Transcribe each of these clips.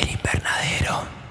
El invernadero.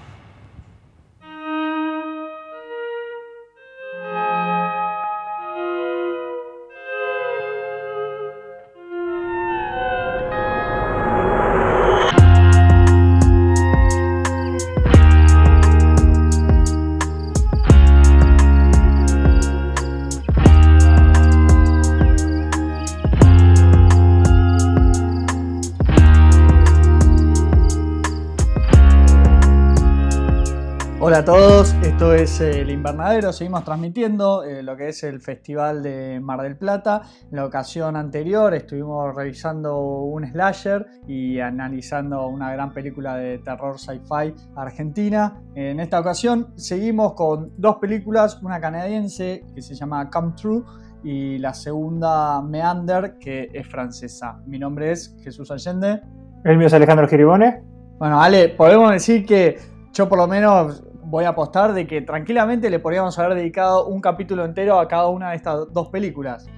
Invernadero, seguimos transmitiendo eh, lo que es el Festival de Mar del Plata. En la ocasión anterior estuvimos revisando un slasher y analizando una gran película de terror sci-fi argentina. En esta ocasión seguimos con dos películas, una canadiense que se llama Come True y la segunda Meander que es francesa. Mi nombre es Jesús Allende. El mío es Alejandro Giribone. Bueno, Ale, podemos decir que yo por lo menos voy a apostar de que tranquilamente le podríamos haber dedicado un capítulo entero a cada una de estas dos películas.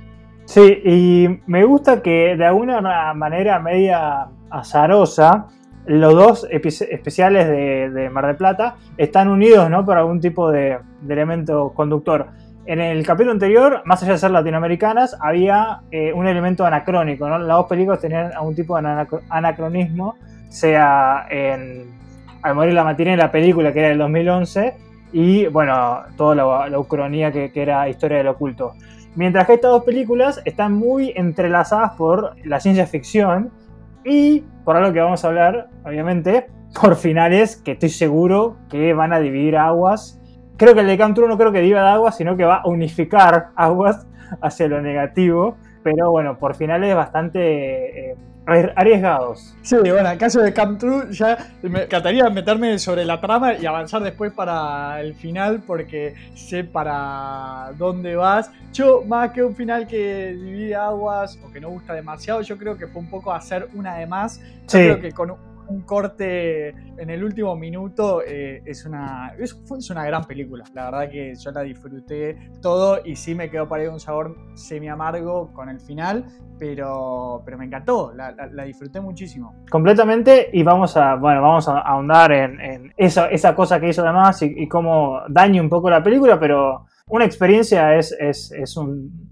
Sí, y me gusta que de alguna manera media azarosa, los dos especiales de, Mar del Plata están unidos ¿no? por algún tipo de, elemento conductor. En el capítulo anterior, más allá de ser latinoamericanas, había eh, un elemento anacrónico. ¿no? Las dos películas tenían algún tipo de anacronismo, sea en al morir la matinée, la película que era del 2011, y bueno, toda la, ucronía que, era Historia del Oculto. Mientras que estas dos películas están muy entrelazadas por la ciencia ficción y por algo que vamos a hablar, obviamente, por finales que estoy seguro que van a dividir aguas. Creo que el de Camp no creo que divida aguas, sino que va a unificar aguas hacia lo negativo. Pero bueno, por finales bastante eh, arriesgados. Sí, bueno, en el caso de Camp True ya me encantaría meterme sobre la trama y avanzar después para el final porque sé para dónde vas. Yo, más que un final que divide aguas o que no gusta demasiado, yo creo que fue un poco hacer una de más. Yo creo que con un corte en el último minuto eh, es, una, es, una gran película. La verdad que yo la disfruté todo y sí me quedó para un sabor semi amargo con el final, pero, pero me encantó, la, disfruté muchísimo. Completamente y vamos a, bueno, vamos a ahondar en, esa, esa, cosa que hizo además y, y cómo daña un poco la película, pero una experiencia es, es, es un,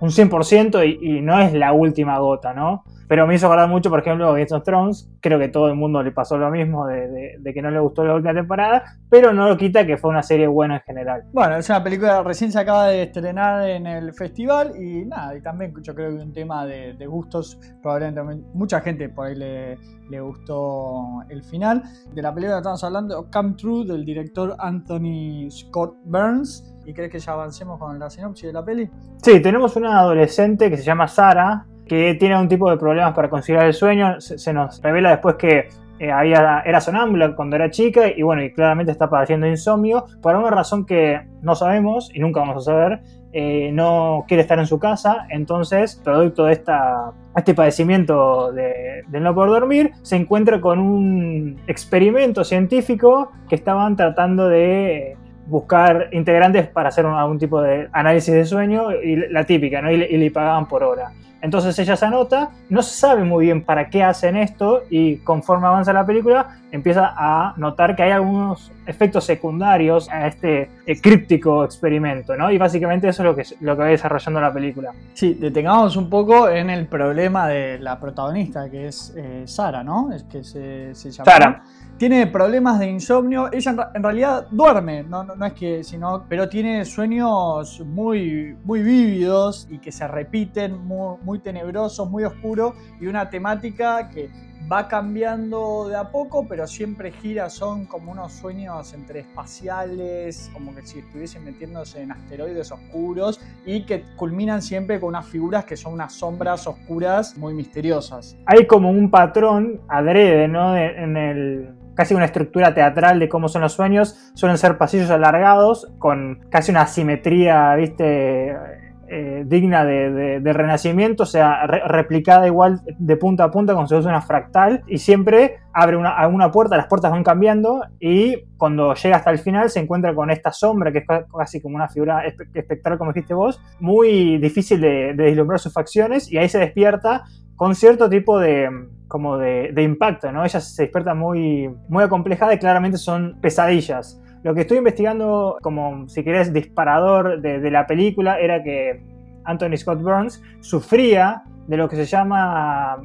un 100% y, y no es la última gota, ¿no? Pero me hizo acordar mucho, por ejemplo, Game of Thrones. Creo que todo el mundo le pasó lo mismo, de, que no le gustó la última temporada, pero no lo quita que fue una serie buena en general. Bueno, es una película recién se acaba de estrenar en el festival y nada, y también yo creo que un tema de, gustos, probablemente mucha gente por ahí le, le gustó el final. De la película que estamos hablando, Come True, del director Anthony Scott Burns. ¿Y crees que ya avancemos con la sinopsis de la peli? Sí, tenemos una adolescente que se llama Sara, que tiene un tipo de problemas para conciliar el sueño. Se, nos revela después que eh, había, era sonámbula cuando era chica y bueno, y claramente está padeciendo insomnio por una razón que no sabemos y nunca vamos a saber. Eh, no quiere estar en su casa, entonces, producto de esta, este padecimiento de, de, no poder dormir, se encuentra con un experimento científico que estaban tratando de buscar integrantes para hacer algún tipo de análisis de sueño y la típica, ¿no? y le pagaban por hora. Entonces ella se anota, no se sabe muy bien para qué hacen esto y conforme avanza la película empieza a notar que hay algunos efectos secundarios a este eh, críptico experimento, ¿no? Y básicamente eso es lo que, lo que va desarrollando la película. Sí, detengamos un poco en el problema de la protagonista, que es eh, Sara, ¿no? Es que se, se llama... Sara tiene problemas de insomnio. Ella en, realidad duerme, no, no, es que, sino, pero tiene sueños muy, muy vívidos y que se repiten, muy, muy tenebrosos, muy oscuros y una temática que va cambiando de a poco, pero siempre gira, son como unos sueños entre espaciales, como que si estuviesen metiéndose en asteroides oscuros y que culminan siempre con unas figuras que son unas sombras oscuras muy misteriosas. Hay como un patrón adrede, ¿no? En el casi una estructura teatral de cómo son los sueños. Suelen ser pasillos alargados con casi una simetría, viste, eh, digna de, renacimiento, o sea, replicada igual de punta a punta como si fuese una fractal, y siempre abre una, una, puerta, las puertas van cambiando, y cuando llega hasta el final se encuentra con esta sombra, que es casi como una figura espectral, como dijiste vos, muy difícil de, de deslumbrar sus facciones, y ahí se despierta con cierto tipo de, como de, impacto, ¿no? Ella se despierta muy, muy acomplejada y claramente son pesadillas. Lo que estoy investigando, como si querés, disparador de, la película, era que Anthony Scott Burns sufría de lo que se llama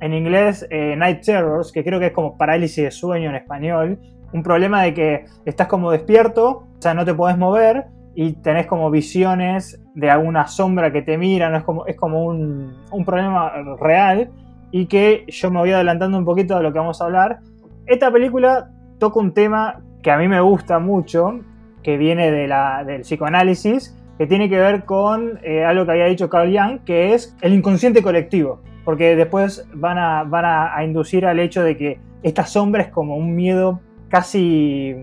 en inglés eh, Night Terrors, que creo que es como parálisis de sueño en español. Un problema de que estás como despierto, o sea, no te podés mover y tenés como visiones de alguna sombra que te mira, ¿no? es como, es como un, un problema real y que yo me voy adelantando un poquito de lo que vamos a hablar. Esta película toca un tema que a mí me gusta mucho, que viene de la, del psicoanálisis, que tiene que ver con eh, algo que había dicho Carl Jung, que es el inconsciente colectivo, porque después van a, van a inducir al hecho de que esta sombra es como un miedo casi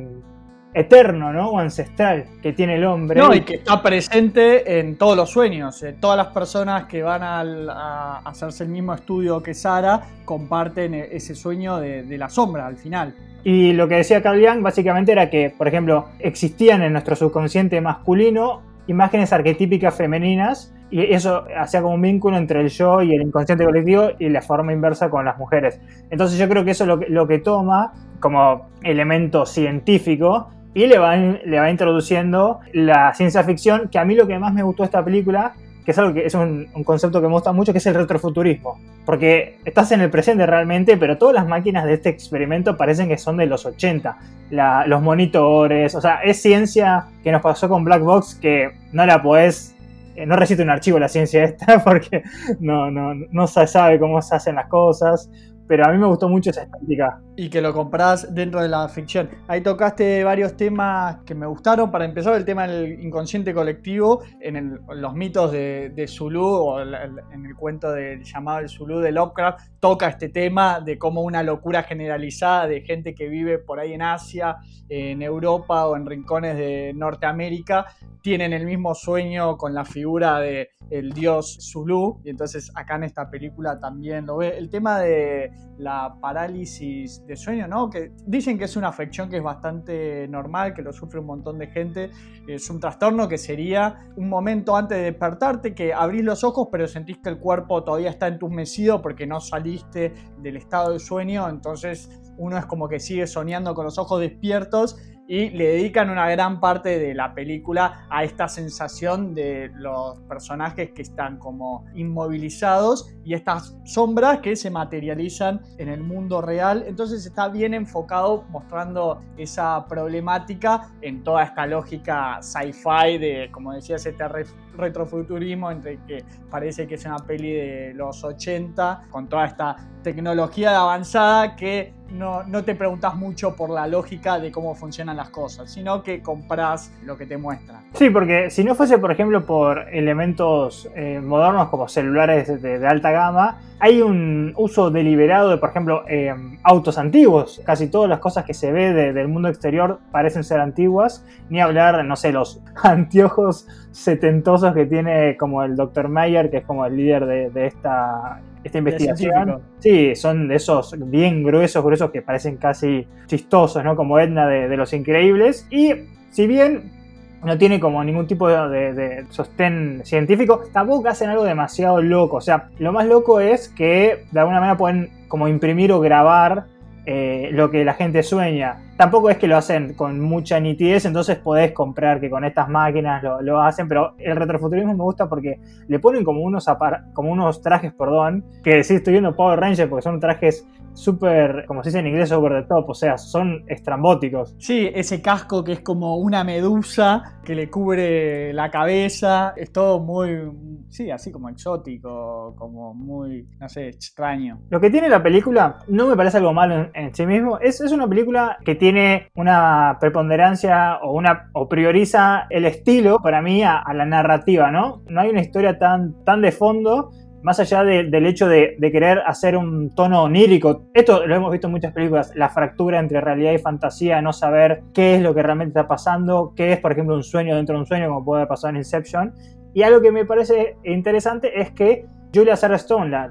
eterno, ¿no? O ancestral que tiene el hombre. No, y que está presente en todos los sueños. Eh, todas las personas que van a, hacerse el mismo estudio que Sara comparten e, ese sueño de, la sombra al final. Y lo que decía Carl Jung básicamente era que, por ejemplo, existían en nuestro subconsciente masculino imágenes arquetípicas femeninas y eso hacía como un vínculo entre el yo y el inconsciente colectivo y la forma inversa con las mujeres. Entonces yo creo que eso es lo que toma como elemento científico y le va, le va introduciendo la ciencia ficción, que a mí lo que más me gustó de esta película, que es algo que es un, concepto que me gusta mucho, que es el retrofuturismo. Porque estás en el presente realmente, pero todas las máquinas de este experimento parecen que son de los 80. los monitores, o sea, es ciencia que nos pasó con Black Box que no la podés eh, no recito un archivo la ciencia esta porque no, no, no se sabe cómo se hacen las cosas pero a mí me gustó mucho esa estética. Y que lo compras dentro de la ficción. Ahí tocaste varios temas que me gustaron. Para empezar, el tema del inconsciente colectivo, en, los mitos de, Zulu o en el cuento del llamado el Zulu de Lovecraft, toca este tema de cómo una locura generalizada de gente que vive por ahí en Asia, en Europa o en rincones de Norteamérica, tienen el mismo sueño con la figura de el dios Zulu, y entonces acá en esta película también lo ve. El tema de la parálisis de sueño, ¿no? Que dicen que es una afección que es bastante normal, que lo sufre un montón de gente. Es un trastorno que sería un momento antes de despertarte, que abrís los ojos, pero sentís que el cuerpo todavía está entumecido porque no saliste del estado de sueño, entonces uno es como que sigue soñando con los ojos despiertos y le dedican una gran parte de la película a esta sensación de los personajes que están como inmovilizados y estas sombras que se materializan en el mundo real. Entonces está bien enfocado mostrando esa problemática en toda esta lógica sci-fi de, como decía, ese retrofuturismo entre que parece que es una peli de los 80 con toda esta tecnología avanzada que no, no, te preguntas mucho por la lógica de cómo funcionan las cosas, sino que compras lo que te muestran. Sí, porque si no fuese, por ejemplo, por elementos eh, modernos como celulares de, alta gama, hay un uso deliberado de, por ejemplo, eh, autos antiguos. Casi todas las cosas que se ve del mundo exterior parecen ser antiguas. Ni hablar, no sé, los anteojos setentosos que tiene como el Dr. Mayer, que es como el líder de, esta, esta investigación. Sí, son de esos bien gruesos, gruesos que parecen casi chistosos, ¿no? Como Edna de, Los Increíbles. Y si bien no tiene como ningún tipo de, de, sostén científico, tampoco hacen algo demasiado loco. O sea, lo más loco es que de alguna manera pueden como imprimir o grabar eh, lo que la gente sueña. Tampoco es que lo hacen con mucha nitidez, entonces podés comprar que con estas máquinas lo, hacen, pero el retrofuturismo me gusta porque le ponen como unos, como unos trajes, perdón, que sí estoy viendo Power Rangers porque son trajes súper, como se dice en inglés, over the top, o sea, son estrambóticos. Sí, ese casco que es como una medusa que le cubre la cabeza, es todo muy, sí, así como exótico, como muy, no sé, extraño. Lo que tiene la película no me parece algo malo en, sí mismo, es, es, una película que tiene una preponderancia o, una, o prioriza el estilo, para mí, a, la narrativa, ¿no? No hay una historia tan, tan de fondo más allá del hecho de, querer hacer un tono onírico, esto lo hemos visto en muchas películas, la fractura entre realidad y fantasía, no saber qué es lo que realmente está pasando, qué es, por ejemplo, un sueño dentro de un sueño, como puede pasar en Inception. Y algo que me parece interesante es que Julia Sarah Stone, la,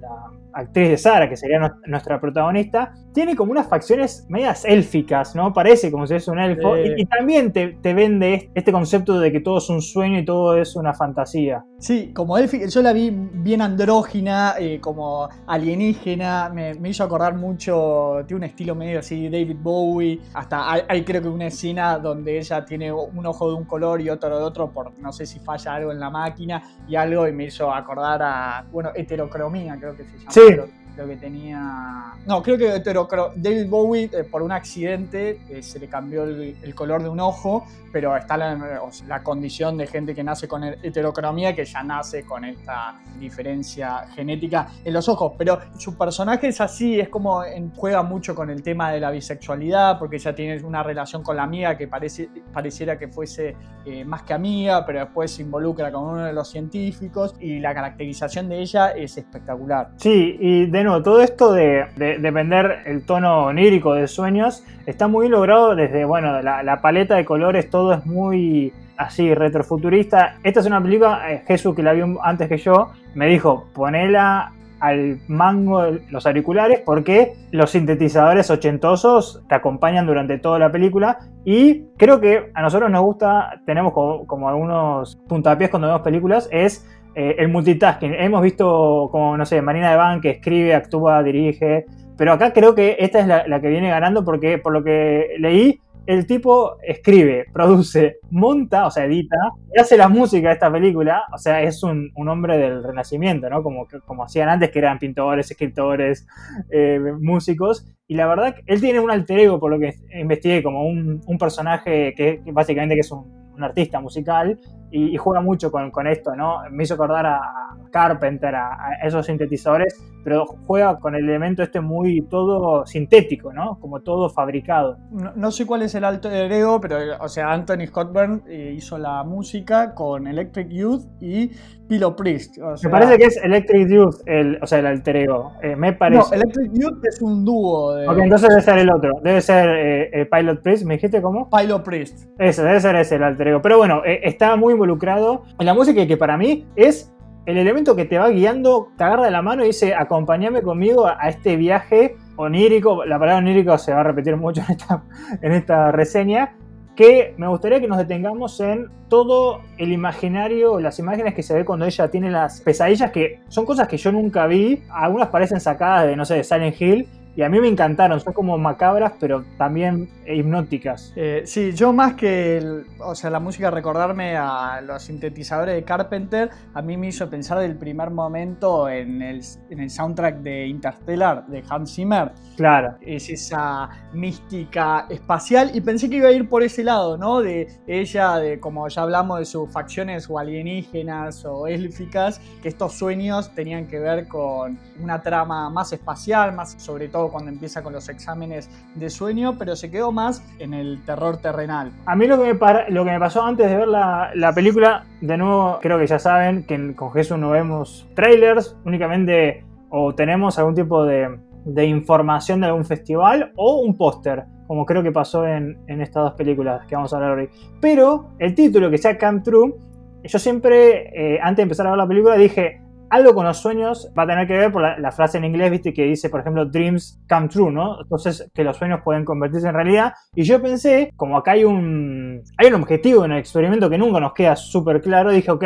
actriz de Sara, que sería nuestra protagonista, tiene como unas facciones medias élficas, ¿no? Parece como si es un elfo. Y, también te, vende este concepto de que todo es un sueño y todo es una fantasía. Sí, como élfica, yo la vi bien andrógina, eh, como alienígena, me, hizo acordar mucho, tiene un estilo medio así, David Bowie, hasta hay, creo que una escena donde ella tiene un ojo de un color y otro de otro, por no sé si falla algo en la máquina y algo, y me hizo acordar a, bueno, heterocromía creo que se llama. Sí creo que tenía. No, creo que David Bowie, eh, por un accidente, eh, se le cambió el, color de un ojo, pero está la, condición de gente que nace con heterocromía, que ya nace con esta diferencia genética en los ojos. Pero su personaje es así, es como juega mucho con el tema de la bisexualidad, porque ella tiene una relación con la amiga que parece, pareciera que fuese eh, más que amiga, pero después se involucra con uno de los científicos y la caracterización de ella es espectacular. Sí, y de nuevo, todo esto de, vender el tono onírico de sueños está muy logrado desde, bueno, la, paleta de colores, todo es muy así, retrofuturista. Esta es una película, eh, Jesús que la vio antes que yo, me dijo, ponela al mango de los auriculares porque los sintetizadores ochentosos te acompañan durante toda la película y creo que a nosotros nos gusta, tenemos como algunos puntapiés cuando vemos películas, es eh, el multitasking. Hemos visto como, no sé, Marina de Van que escribe, actúa, dirige, pero acá creo que esta es la, que viene ganando porque por lo que leí, el tipo escribe, produce, monta, o sea, edita, y hace la música de esta película, o sea, es un, hombre del renacimiento, ¿no? Como, como hacían antes, que eran pintores, escritores, eh, músicos, y la verdad, él tiene un alter ego, por lo que investigué, como un, un personaje que básicamente que es un, un artista musical, y, juega mucho con, con, esto, ¿no? Me hizo acordar a Carpenter, a, esos sintetizadores, pero juega con el elemento este muy todo sintético, ¿no? Como todo fabricado. No, sé cuál es el alto ego, pero, o sea, Anthony Scottburn eh, hizo la música con Electric Youth y Pilo Priest. me parece que es Electric Youth, el, o sea, el alter ego. Eh, me parece. No, Electric Youth es un dúo. De... Ok, entonces debe ser el otro. Debe ser eh, Pilot Priest. ¿Me dijiste cómo? Pilot Priest. Ese, debe ser ese el alter ego. Pero bueno, está muy involucrado en la música que para mí es el elemento que te va guiando, te agarra de la mano y dice, acompáñame conmigo a, este viaje onírico, la palabra onírico se va a repetir mucho en esta, en esta reseña, que me gustaría que nos detengamos en todo el imaginario, las imágenes que se ve cuando ella tiene las pesadillas, que son cosas que yo nunca vi, algunas parecen sacadas de, no sé, de Silent Hill, y a mí me encantaron, son como macabras, pero también hipnóticas. Eh, sí, yo más que, o sea, la música recordarme a los sintetizadores de Carpenter, a mí me hizo pensar del primer momento en el, en el soundtrack de Interstellar de Hans Zimmer. Claro. Es esa mística espacial y pensé que iba a ir por ese lado, ¿no? De ella, de como ya hablamos de sus facciones o alienígenas o élficas, que estos sueños tenían que ver con una trama más espacial, más sobre todo cuando empieza con los exámenes de sueño, pero se quedó más en el terror terrenal. A mí lo que me, lo que me pasó antes de ver la, película, de nuevo, creo que ya saben que con Jesús no vemos trailers, únicamente o tenemos algún tipo de, información de algún festival o un póster, como creo que pasó en, estas dos películas que vamos a hablar hoy. Pero el título que sea Come True, yo siempre, eh, antes de empezar a ver la película, dije, algo con los sueños va a tener que ver por la, frase en inglés, viste, que dice, por ejemplo, dreams come true, ¿no? Entonces, que los sueños pueden convertirse en realidad. Y yo pensé, como acá hay un, hay un objetivo en el experimento que nunca nos queda súper claro, dije, ok,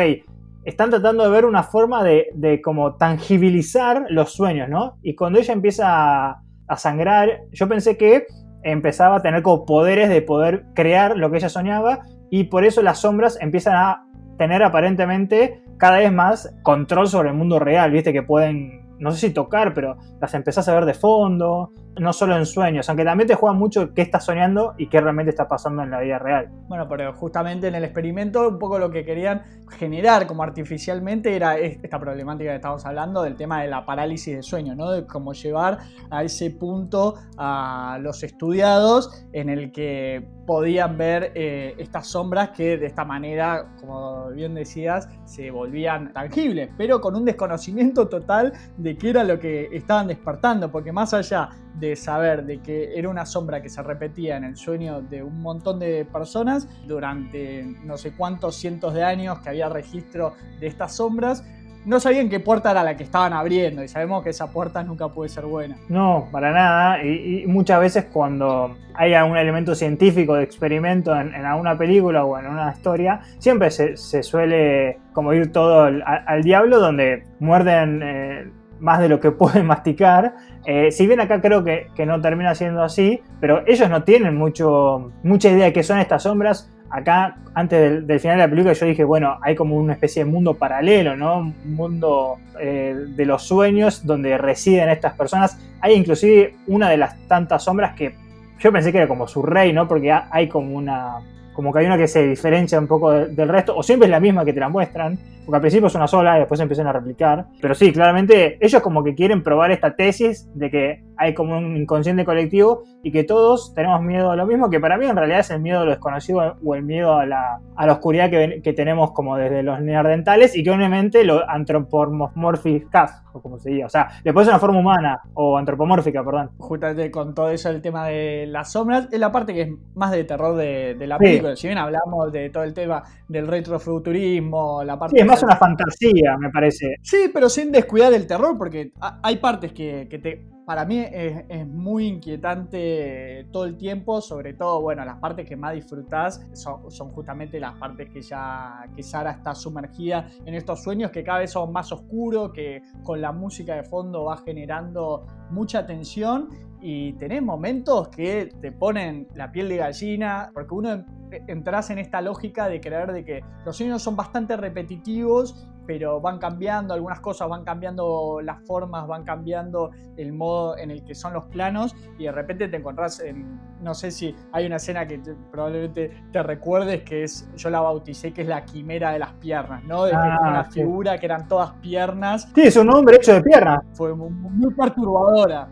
están tratando de ver una forma de, de, como tangibilizar los sueños, ¿no? Y cuando ella empieza a, a sangrar, yo pensé que empezaba a tener como poderes de poder crear lo que ella soñaba y por eso las sombras empiezan a tener aparentemente cada vez más control sobre el mundo real, viste que pueden, no sé si tocar, pero las empezás a ver de fondo, no solo en sueños, aunque también te juega mucho qué estás soñando y qué realmente está pasando en la vida real. Bueno, pero justamente en el experimento un poco lo que querían generar como artificialmente era esta problemática que estamos hablando del tema de la parálisis de sueño, ¿no? De cómo llevar a ese punto a los estudiados en el que podían ver eh, estas sombras que de esta manera, como bien decías, se volvían tangibles, pero con un desconocimiento total de qué era lo que estaban despertando, porque más allá de saber de que era una sombra que se repetía en el sueño de un montón de personas, durante no sé cuántos cientos de años que había registro de estas sombras, no sabían qué puerta era la que estaban abriendo y sabemos que esa puerta nunca puede ser buena. No, para nada. Y, muchas veces cuando hay algún elemento científico de experimento en, alguna película o en una historia, siempre se, suele como ir todo al, diablo donde muerden... Eh, más de lo que pueden masticar. Eh, si bien acá creo que, no termina siendo así, pero ellos no tienen mucho, mucha idea de qué son estas sombras acá, antes del, final de la película, yo dije, bueno, hay como una especie de mundo paralelo, ¿no? Un mundo eh, de los sueños donde residen estas personas. Hay inclusive una de las tantas sombras que yo pensé que era como su rey, ¿no? Porque hay como una... Como que hay una que se diferencia un poco del resto, o siempre es la misma que te la muestran, porque al principio es una sola y después empiezan a replicar. Pero sí, claramente ellos como que quieren probar esta tesis de que hay como un inconsciente colectivo y que todos tenemos miedo a lo mismo, que para mí en realidad es el miedo a lo desconocido o el miedo a la, a la oscuridad que, que tenemos como desde los neandertales y que obviamente lo antropomórficas, o como se diga, o sea, le ser una forma humana o antropomórfica, perdón. Justamente con todo eso el tema de las sombras, es la parte que es más de terror de, la película, si bien hablamos de todo el tema del retrofuturismo, la parte... Sí, es más una fantasía, me parece. Sí, pero sin descuidar el terror, porque hay partes que, que te para mí es, muy inquietante todo el tiempo, sobre todo, bueno, las partes que más disfrutás son, justamente las partes que ya que Sara está sumergida en estos sueños que cada vez son más oscuros, que con la música de fondo va generando mucha tensión y tenés momentos que te ponen la piel de gallina, porque uno entras en esta lógica de creer de que los sueños son bastante repetitivos pero van cambiando algunas cosas, van cambiando las formas, van cambiando el modo en el que son los planos y de repente te encontrás en, no sé si hay una escena que probablemente te recuerdes que es, yo la bauticé que es la quimera de las piernas, ¿no? De que ah, una figura que eran todas piernas. Sí, es un hombre hecho de piernas. Fue muy,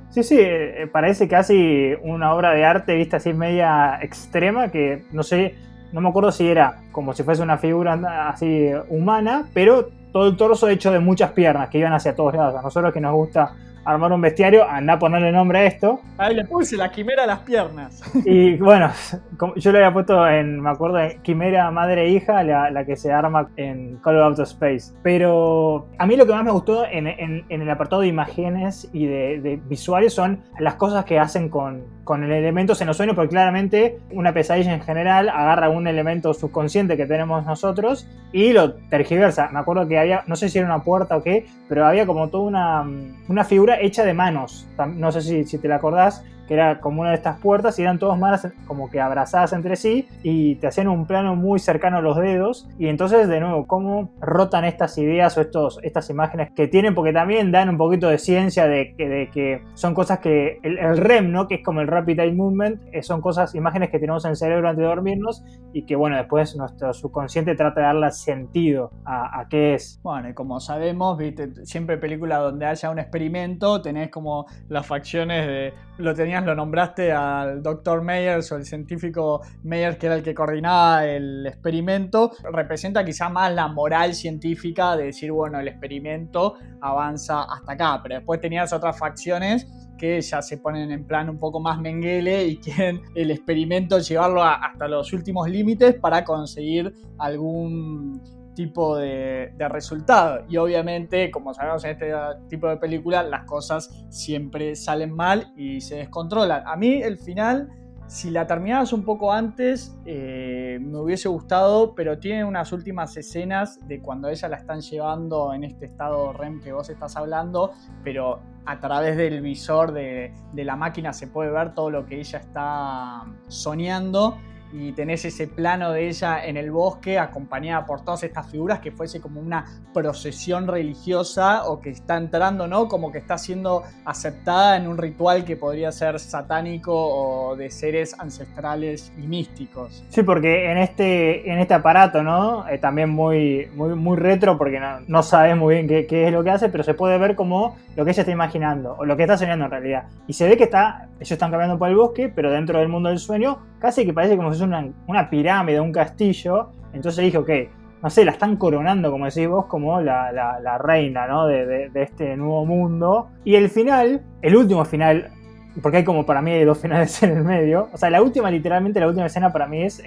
Sí, sí, eh, parece casi una obra de arte vista así media extrema que no sé, no me acuerdo si era como si fuese una figura así humana, pero todo el torso hecho de muchas piernas que iban hacia todos lados. A nosotros que nos gusta armar un bestiario, anda a ponerle nombre a esto. Ahí le puse la quimera a las piernas. Y bueno, yo le había puesto en, me acuerdo, quimera madre e hija, la, que se arma en Call of Duty Space. Pero a mí lo que más me gustó en, el apartado de imágenes y de, visuales son las cosas que hacen con, con el elemento en los sueños, porque claramente una pesadilla en general agarra un elemento subconsciente que tenemos nosotros y lo tergiversa. Me acuerdo que había, no sé si era una puerta o qué, pero había como toda una, una figura hecha de manos. No sé si, si te la acordás, que era como una de estas puertas y eran todas manos como que abrazadas entre sí y te hacían un plano muy cercano a los dedos. Y entonces, de nuevo, cómo rotan estas ideas o estos, estas imágenes que tienen, porque también dan un poquito de ciencia de que, son cosas que el, REM, ¿no? que es como el Rapid Eye Movement, eh, son cosas, imágenes que tenemos en el cerebro antes de dormirnos y que, bueno, después nuestro subconsciente trata de darle sentido a, a qué es. Bueno, y como sabemos, ¿viste? siempre película donde haya un experimento, tenés como las facciones de. Lo tenías lo nombraste al doctor Meyers o el científico Meyers, que era el que coordinaba el experimento, representa quizá más la moral científica de decir, bueno, el experimento avanza hasta acá, pero después tenías otras facciones que ya se ponen en plan un poco más menguele y quieren el experimento llevarlo hasta los últimos límites para conseguir algún tipo de, resultado. Y obviamente, como sabemos en este tipo de películas, las cosas siempre salen mal y se descontrolan. A mí el final, si la terminabas un poco antes, eh, me hubiese gustado, pero tiene unas últimas escenas de cuando ella la están llevando en este estado REM que vos estás hablando, pero a través del visor de la máquina se puede ver todo lo que ella está soñando y tenés ese plano de ella en el bosque acompañada por todas estas figuras que fuese como una procesión religiosa o que está entrando, ¿no? Como que está siendo aceptada en un ritual que podría ser satánico o de seres ancestrales y místicos. Sí, porque en este, en este aparato, ¿no? Eh, también muy, muy, retro porque no, sabes muy bien qué, qué, es lo que hace, pero se puede ver como lo que ella está imaginando o lo que está soñando en realidad. Y se ve que está, ellos están caminando por el bosque, pero dentro del mundo del sueño casi que parece como si fuese una, pirámide, un castillo. Entonces dije, ok, no sé, la están coronando, como decís vos, como la, reina ¿no? de, de, este nuevo mundo. Y el final, el último final, porque hay como para mí dos finales en el medio. O sea, la última, literalmente, la última escena para mí es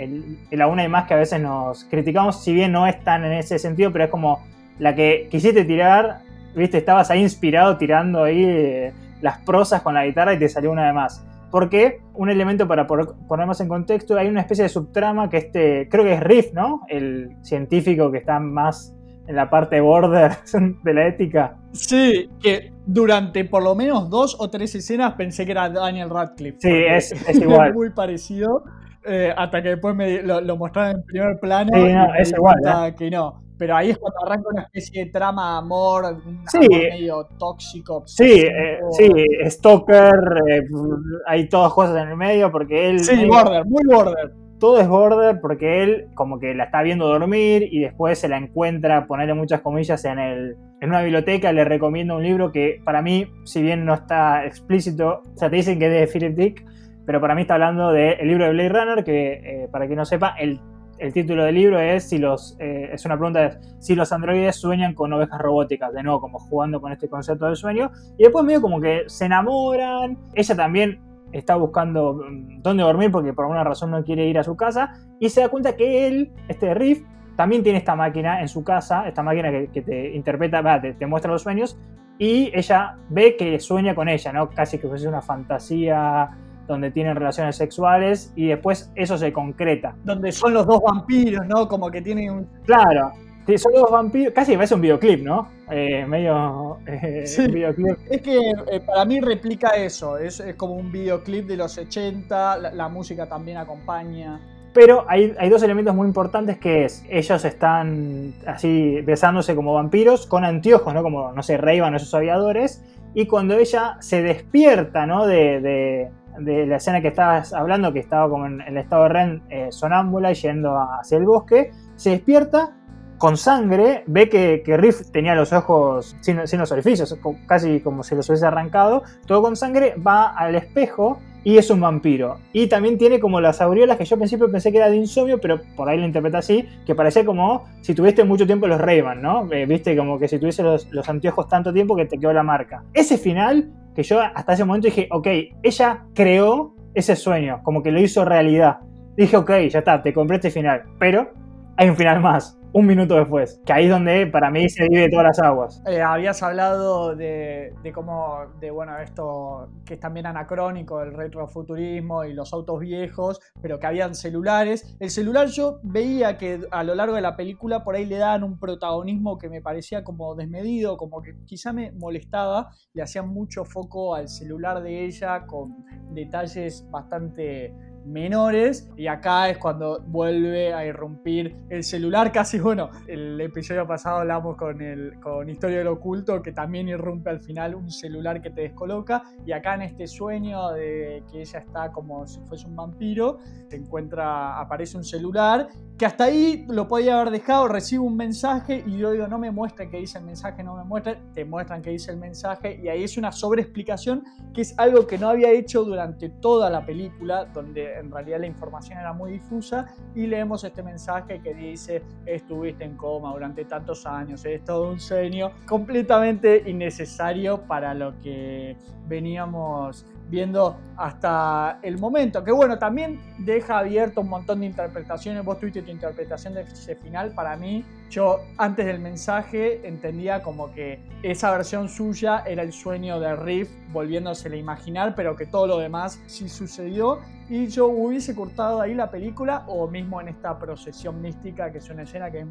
la una y más que a veces nos criticamos, si bien no es tan en ese sentido, pero es como la que quisiste tirar, viste, estabas ahí inspirado tirando ahí eh, las prosas con la guitarra y te salió una de más. Porque un elemento para poner más en contexto, hay una especie de subtrama que este, creo que es Riff, ¿no? El científico que está más en la parte border de la ética. Sí, que durante por lo menos dos o tres escenas pensé que era Daniel Radcliffe. Sí, es, es igual. muy parecido. Eh, hasta que después me lo, mostraron en primer plano. Sí, no, es igual. ¿eh? Que no. Pero ahí es cuando arranca una especie de trama de amor, un sí, amor medio tóxico. Sí, eh, sí, Stalker, hay todas cosas en el medio porque él. Sí, border, muy border todo es border porque él como que la está viendo dormir y después se la encuentra, ponerle muchas comillas, en, el, en una biblioteca. Le recomiendo un libro que para mí, si bien no está explícito, o sea, te dicen que es de Philip Dick, pero para mí está hablando del libro de Blade Runner, que eh, para quien no sepa, el, título del libro es si los eh, es una pregunta de si los androides sueñan con ovejas robóticas, de nuevo como jugando con este concepto del sueño, y después medio como que se enamoran, ella también está buscando mm, dónde dormir porque por alguna razón no quiere ir a su casa y se da cuenta que él, este Riff, también tiene esta máquina en su casa, esta máquina que, te interpreta, te, muestra los sueños y ella ve que sueña con ella, ¿no? Casi que fuese una fantasía donde tienen relaciones sexuales y después eso se concreta. Donde son los dos vampiros, ¿no? Como que tienen un... Claro, son dos vampiros, casi parece un videoclip, ¿no? Eh, medio eh, videoclip. Es que eh, para mí replica eso, es, como un videoclip de los 80, la, música también acompaña. Pero hay, hay, dos elementos muy importantes que es, ellos están así besándose como vampiros con anteojos, ¿no? Como, no sé, Ray-Ban esos aviadores. Y cuando ella se despierta, ¿no? De, de, la escena que estabas hablando, que estaba como en, el estado de Ren sonámbula yendo hacia el bosque, se despierta con sangre, ve que, Riff tenía los ojos sin, los orificios, casi como si los hubiese arrancado, todo con sangre, va al espejo y es un vampiro. Y también tiene como las aureolas que yo al principio pensé que era de insomnio, pero por ahí lo interpreta así, que parecía como si tuviste mucho tiempo los ray ¿no? Eh, viste, como que si tuviese los, los anteojos tanto tiempo que te quedó la marca. Ese final, que yo hasta ese momento dije, ok, ella creó ese sueño, como que lo hizo realidad. Dije, ok, ya está, te compré este final. Pero hay un final más un minuto después. Que ahí es donde para mí se divide todas las aguas. Eh, habías hablado de, cómo, de bueno, esto que es también anacrónico, el retrofuturismo y los autos viejos, pero que habían celulares. El celular yo veía que a lo largo de la película por ahí le daban un protagonismo que me parecía como desmedido, como que quizá me molestaba, le hacían mucho foco al celular de ella con detalles bastante menores y acá es cuando vuelve a irrumpir el celular casi bueno el episodio pasado hablamos con el con historia del oculto que también irrumpe al final un celular que te descoloca y acá en este sueño de que ella está como si fuese un vampiro se encuentra aparece un celular que hasta ahí lo podía haber dejado, recibe un mensaje y yo digo, no me muestren que dice el mensaje, no me muestren, te muestran que dice el mensaje y ahí es una sobreexplicación que es algo que no había hecho durante toda la película, donde en realidad la información era muy difusa y leemos este mensaje que dice, estuviste en coma durante tantos años, es todo un sueño completamente innecesario para lo que veníamos viendo hasta el momento. Que bueno, también deja abierto un montón de interpretaciones. Vos tuviste tu interpretación de final. Para mí, yo antes del mensaje entendía como que esa versión suya era el sueño de Riff volviéndose a imaginar, pero que todo lo demás sí sucedió. Y yo hubiese cortado ahí la película o mismo en esta procesión mística, que es una escena que es,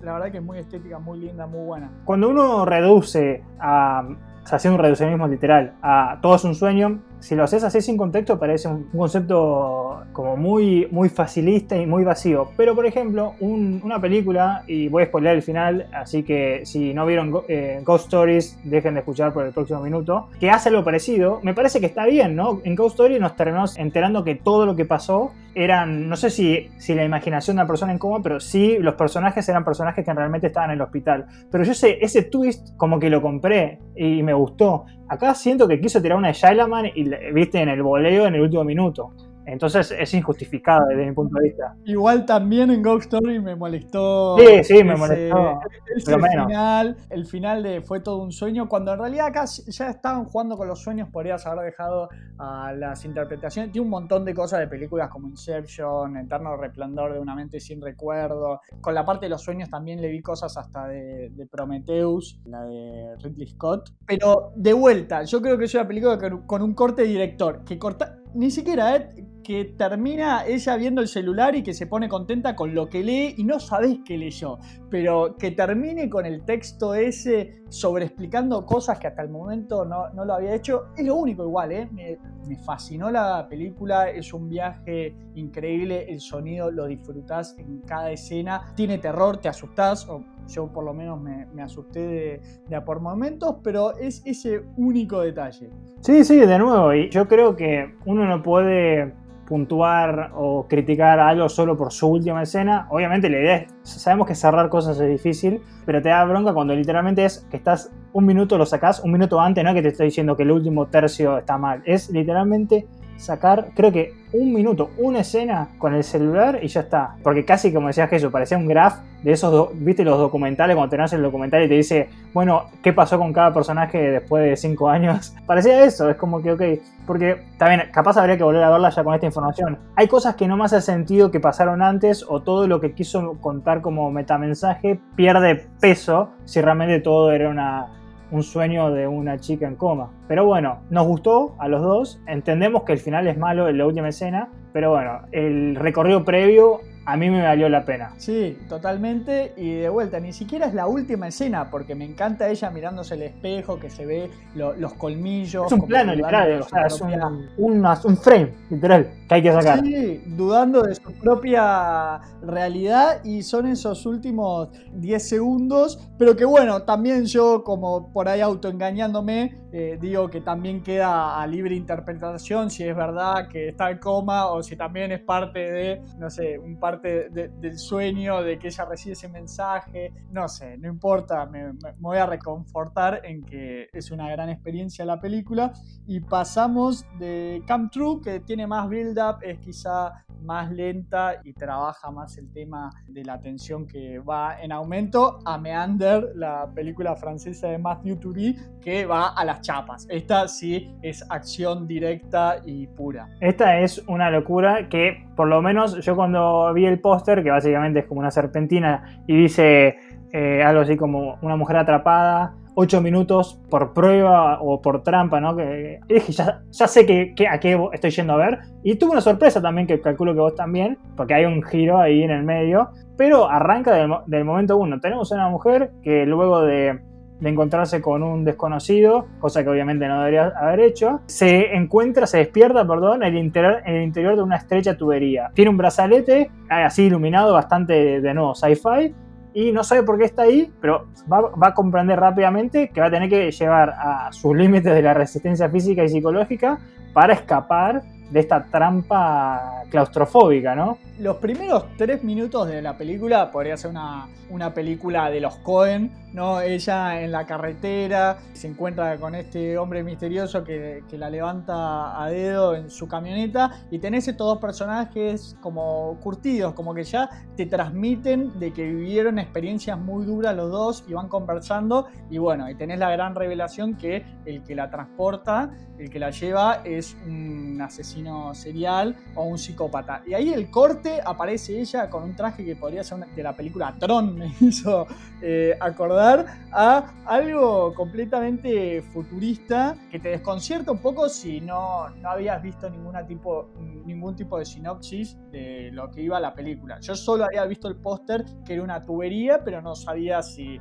la verdad que es muy estética, muy linda, muy buena. Cuando uno reduce a haciendo un reduccionismo literal, a todo es un sueño, si lo haces así sin contexto parece un, concepto como muy, muy facilista y muy vacío. Pero por ejemplo, una película, y voy a spoiler el final, así que si no vieron eh, Ghost Stories, dejen de escuchar por el próximo minuto, que hace algo parecido, me parece que está bien, ¿no? En Ghost Stories nos terminamos enterando que todo lo que pasó eran, no sé si, si la imaginación de una persona en coma, pero sí los personajes eran personajes que realmente estaban en el hospital. Pero yo sé, ese twist como que lo compré y me gustó. Acá siento que quiso tirar una de Shyamalan y viste en el voleo en el último minuto. Entonces es injustificado desde mi punto de vista. Igual también en Ghost Story me molestó. Sí, sí, me molestó. el final, el final de Fue todo un sueño, cuando en realidad acá ya estaban jugando con los sueños, podrías haber dejado a las interpretaciones. Tiene un montón de cosas de películas como Inception, Eterno Resplandor de una mente sin recuerdo. Con la parte de los sueños también le vi cosas hasta de, de Prometheus, la de Ridley Scott. Pero de vuelta, yo creo que es una película con un corte director, que corta ni siquiera, ¿eh? Que termina ella viendo el celular y que se pone contenta con lo que lee y no sabés qué leyó, pero que termine con el texto ese sobre explicando cosas que hasta el momento no, lo había hecho, es lo único igual, ¿eh? me, fascinó la película, es un viaje increíble, el sonido lo disfrutás en cada escena, tiene terror, te asustás, o yo por lo menos me, asusté de, de, a por momentos, pero es ese único detalle. Sí, sí, de nuevo, y yo creo que uno no puede puntuar o criticar algo solo por su última escena. Obviamente la idea es, sabemos que cerrar cosas es difícil, pero te da bronca cuando literalmente es que estás un minuto lo sacás, un minuto antes, no que te estoy diciendo que el último tercio está mal, es literalmente sacar, creo que un minuto, una escena con el celular y ya está. Porque casi como decías que parecía un graph de esos, viste los documentales, cuando tenés el documental y te dice, bueno, ¿qué pasó con cada personaje después de cinco años? Parecía eso, es como que, ok, porque también capaz habría que volver a verla ya con esta información. Hay cosas que no me hace sentido que pasaron antes o todo lo que quiso contar como metamensaje pierde peso si realmente todo era una un sueño de una chica en coma. Pero bueno, nos gustó a los dos, entendemos que el final es malo en la última escena, pero bueno, el recorrido previo a mí me valió la pena. Sí, totalmente. Y de vuelta, ni siquiera es la última escena, porque me encanta ella mirándose el espejo, que se ve los colmillos. Es un plano literal, o sea, es un, frame literal que hay que sacar. Sí, dudando de su propia realidad y son esos últimos 10 segundos, pero que bueno, también yo como por ahí autoengañándome, eh, digo que también queda a libre interpretación si es verdad que está en coma o si también es parte de, no sé, un parte del sueño, de que ella recibe ese mensaje, no sé, no importa, me, me voy a reconfortar en que es una gran experiencia la película y pasamos de Come True, que tiene más build-up, es quizá más lenta y trabaja más el tema de la tensión que va en aumento a Meander, la película francesa de Matthew Turi, que va a las chapas. Esta sí es acción directa y pura. Esta es una locura que por lo menos yo cuando vi el póster, que básicamente es como una serpentina y dice eh, algo así como una mujer atrapada, 8 minutos por prueba o por trampa, ¿no? Que ya, sé que, a qué estoy yendo a ver. Y tuve una sorpresa también, que calculo que vos también, porque hay un giro ahí en el medio. Pero arranca del, momento uno. Tenemos una mujer que luego de, encontrarse con un desconocido, cosa que obviamente no debería haber hecho, se encuentra, se despierta, perdón, en el interior, en el interior de una estrecha tubería. Tiene un brazalete así iluminado, bastante de nuevo sci-fi, y no sabe por qué está ahí, pero va, a comprender rápidamente que va a tener que llevar a sus límites de la resistencia física y psicológica para escapar de esta trampa claustrofóbica, ¿no? Los primeros tres minutos de la película podría ser una, una película de los Cohen, ¿no? Ella en la carretera se encuentra con este hombre misterioso que, que, la levanta a dedo en su camioneta y tenés estos dos personajes como curtidos, como que ya te transmiten de que vivieron experiencias muy duras los dos y van conversando y bueno, y tenés la gran revelación que el que la transporta, el que la lleva es un asesino serial o un psicópata. Y ahí el corte aparece ella con un traje que podría ser de la película Tron, me hizo eh, acordar a algo completamente futurista que te desconcierta un poco si no, no habías visto ninguna tipo, ningún tipo de sinopsis de lo que iba a la película. Yo solo había visto el póster que era una tubería, pero no sabía si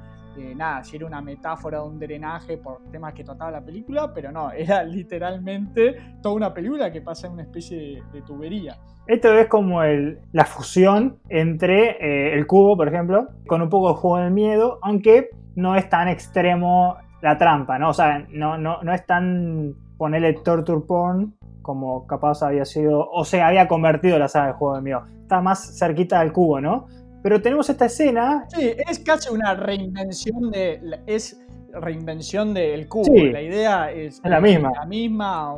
nada, si era una metáfora de un drenaje por temas que trataba la película, pero no, era literalmente toda una película que pasa en una especie de, tubería. Esto es como el, la fusión entre eh, el cubo, por ejemplo, con un poco de juego del miedo, aunque no es tan extremo la trampa, ¿no? O sea, no, no, no es tan ponerle torture porn como capaz había sido, o se había convertido la saga de juego del miedo. Está más cerquita del cubo, ¿no? Pero tenemos esta escena. Sí, es casi una reinvención de. Es reinvención del cubo. La idea es, la misma. La misma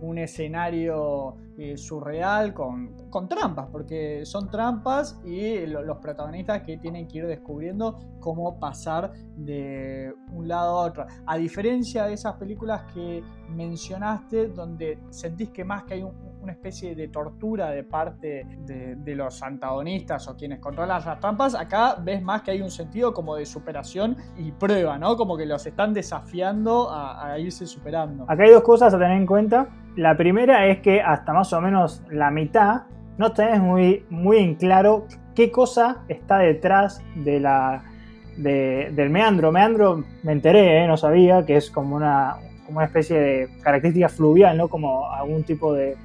un escenario eh, surreal con, con, trampas, porque son trampas y los protagonistas que tienen que ir descubriendo cómo pasar de un lado a otro. A diferencia de esas películas que mencionaste, donde sentís que más que hay una especie de tortura de parte de, los antagonistas o quienes controlan las trampas, acá ves más que hay un sentido como de superación y prueba, ¿no? Como que los están desafiando a, irse superando. Acá hay dos cosas a tener en cuenta. La primera es que hasta más o menos la mitad no tenés muy, muy en claro qué cosa está detrás de la, del meandro. Meandro me enteré, ¿eh? no sabía, que es como una, como una especie de característica fluvial, ¿no? Como algún tipo de...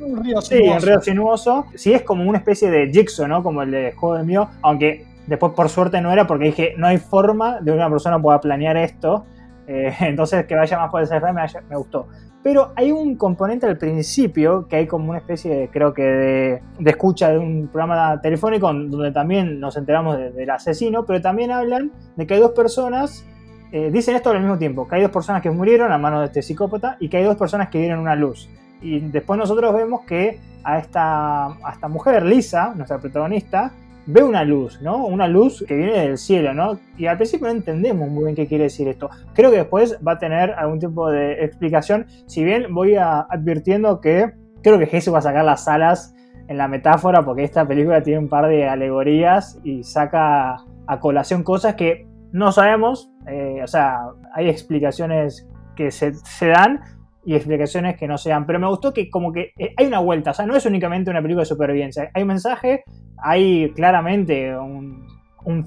Un río sinuoso. Sí, un río sinuoso. Sí, es como una especie de jigsaw, ¿no? Como el de Juego de Mío, aunque después por suerte no era porque dije, no hay forma de una persona pueda planear esto. Eh, entonces que vaya más por ese me, me gustó. Pero hay un componente al principio que hay como una especie, de, creo que, de, escucha de un programa telefónico donde también nos enteramos del asesino, pero también hablan de que hay dos personas, eh, dicen esto al mismo tiempo, que hay dos personas que murieron a mano de este psicópata y que hay dos personas que vieron una luz. Y después nosotros vemos que a esta, a esta mujer, Lisa, nuestra protagonista, ve una luz, ¿no? Una luz que viene del cielo, ¿no? Y al principio no entendemos muy bien qué quiere decir esto. Creo que después va a tener algún tipo de explicación, si bien voy advirtiendo que creo que Jesús va a sacar las alas en la metáfora porque esta película tiene un par de alegorías y saca a colación cosas que no sabemos, eh, o sea, hay explicaciones que se, se dan, y explicaciones que no sean. Pero me gustó que como que eh, hay una vuelta, o sea, no es únicamente una película de supervivencia, hay un mensaje, hay claramente un,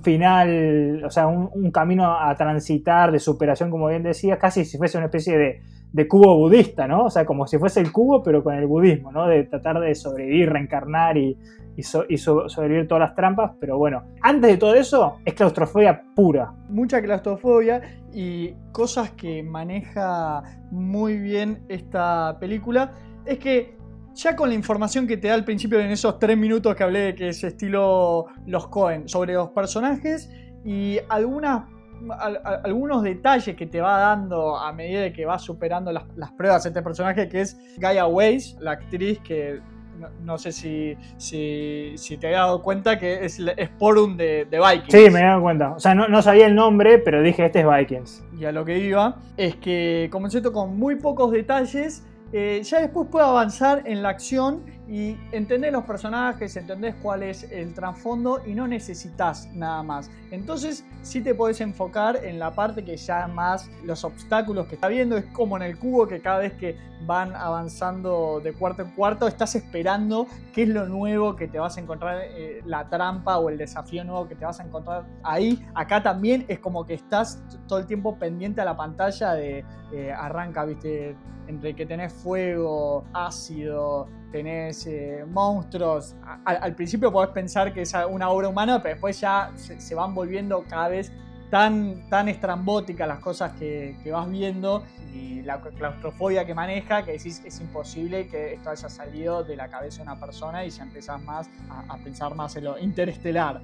final, o sea, un, camino a transitar de superación, como bien decía, casi si fuese una especie de, cubo budista, ¿no? O sea, como si fuese el cubo, pero con el budismo, ¿no? De tratar de sobrevivir, reencarnar y, y, sobrevivir todas las trampas, pero bueno, antes de todo eso es claustrofobia pura. Mucha claustrofobia y cosas que maneja muy bien esta película es que ya con la información que te da al principio en esos tres minutos que hablé de que es estilo los Cohen sobre los personajes y algunas algunos detalles que te va dando a medida de que vas superando las, las pruebas este personaje que es Gaia Weiss, la actriz que no, sé si, si, te había dado cuenta que es, es Porum de, de, Vikings. Sí, me he dado cuenta. O sea, no, sabía el nombre, pero dije, este es Vikings. Y a lo que iba es que comencé con muy pocos detalles. Eh, ya después puedo avanzar en la acción y entendés los personajes, entendés cuál es el trasfondo y no necesitas nada más. Entonces sí te puedes enfocar en la parte que ya más los obstáculos que está viendo, es como en el cubo que cada vez que van avanzando de cuarto en cuarto estás esperando qué es lo nuevo que te vas a encontrar, eh, la trampa o el desafío nuevo que te vas a encontrar ahí. Acá también es como que estás todo el tiempo pendiente a la pantalla de eh, arranca, viste, entre que tenés fuego, ácido, tenés eh, monstruos. al principio podés pensar que es una obra humana, pero después ya se, van volviendo cada vez tan, tan estrambóticas las cosas que, vas viendo y la claustrofobia que maneja, que decís es imposible que esto haya salido de la cabeza de una persona y ya empezás más a, a pensar más en lo interestelar.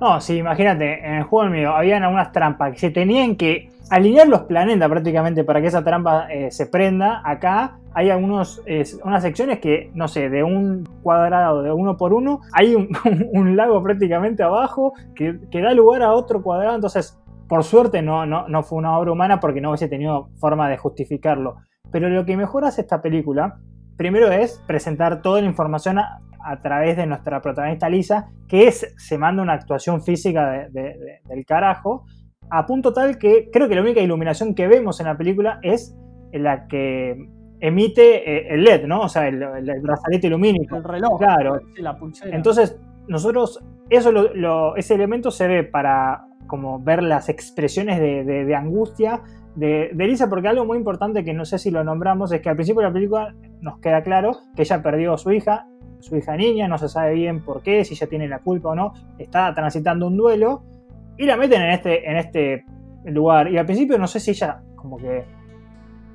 No, sí, imagínate, en el juego mío habían algunas trampas que se tenían que alinear los planetas prácticamente para que esa trampa eh, se prenda. Acá hay algunos, unas secciones que, no sé, de un cuadrado de uno por uno, hay un, lago prácticamente abajo que, que, da lugar a otro cuadrado. Entonces, por suerte no, no, no fue una obra humana porque no hubiese tenido forma de justificarlo. Pero lo que mejor hace esta película, primero es presentar toda la información a través de nuestra protagonista Lisa, que es, se manda una actuación física del carajo, a punto tal que creo que la única iluminación que vemos en la película es la que emite eh, el LED, ¿no? O sea, el, brazalete lumínico. El reloj. Claro. La pulsera. Entonces, nosotros, eso ese elemento se ve para como ver las expresiones de, angustia de, de, Lisa, porque algo muy importante que no sé si lo nombramos es que al principio de la película nos queda claro que ella perdió a su hija, su hija niña, no se sabe bien por qué, si ella tiene la culpa o no, está transitando un duelo y la meten en este, en este lugar. Y al principio no sé si ella como que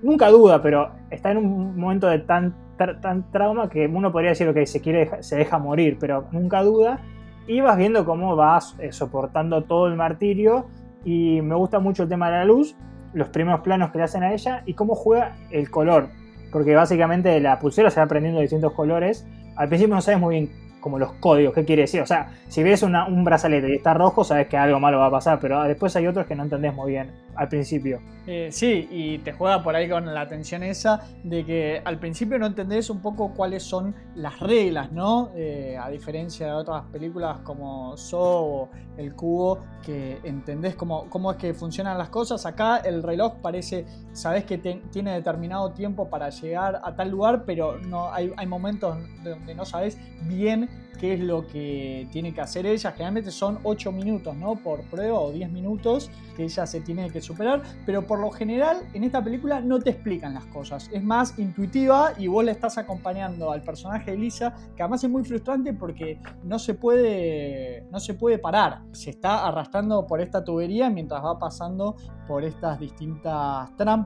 nunca duda, pero está en un momento de tan, tan trauma que uno podría decir que se quiere se deja morir, pero nunca duda. Y vas viendo cómo vas eh, soportando todo el martirio. Y me gusta mucho el tema de la luz, los primeros planos que le hacen a ella y cómo juega el color porque básicamente la pulsera se va aprendiendo de distintos colores. Al principio no sabes muy bien como los códigos, qué quiere decir. O sea, si ves un brazalete y está rojo, sabes que algo malo va a pasar, pero después hay otros que no entendés muy bien al principio. Eh, sí, y te juega por ahí con la atención esa de que al principio no entendés un poco cuáles son las reglas, ¿no? Eh, a diferencia de otras películas como So o El Cubo, que entendés cómo es que funcionan las cosas. Acá el reloj parece, sabes que tiene determinado tiempo para llegar a tal lugar, pero no hay, hay momentos donde no sabes bien qué es lo que tiene que hacer ella. Generalmente son 8 minutos, ¿no? Por prueba o 10 minutos que ella se tiene que superar, pero por lo general en esta película no te explican las cosas. Es más intuitiva y vos le estás acompañando al personaje de Lisa, que además es muy frustrante porque no se puede, no se puede parar. Se está arrastrando por esta tubería mientras va pasando por estas distintas trampas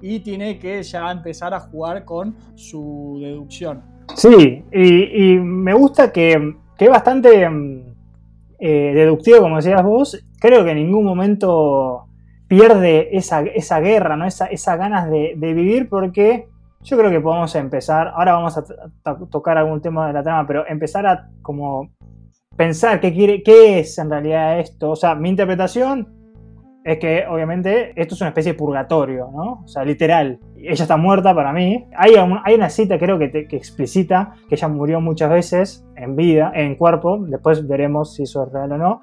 y tiene que ya empezar a jugar con su deducción. Sí, y, me gusta que, es bastante mm, eh, deductivo, como decías vos. Creo que en ningún momento pierde esa, esa guerra, ¿no? esa, esas ganas de, vivir, porque yo creo que podemos empezar. Ahora vamos a, tocar algún tema de la trama, pero empezar a como pensar qué, quiere, qué es en realidad esto. O sea, mi interpretación es que obviamente esto es una especie de purgatorio, ¿no? O sea, literal. Ella está muerta para mí. Hay, una cita, creo que, que, explicita que ella murió muchas veces en vida, en cuerpo. Después veremos si eso es real o no.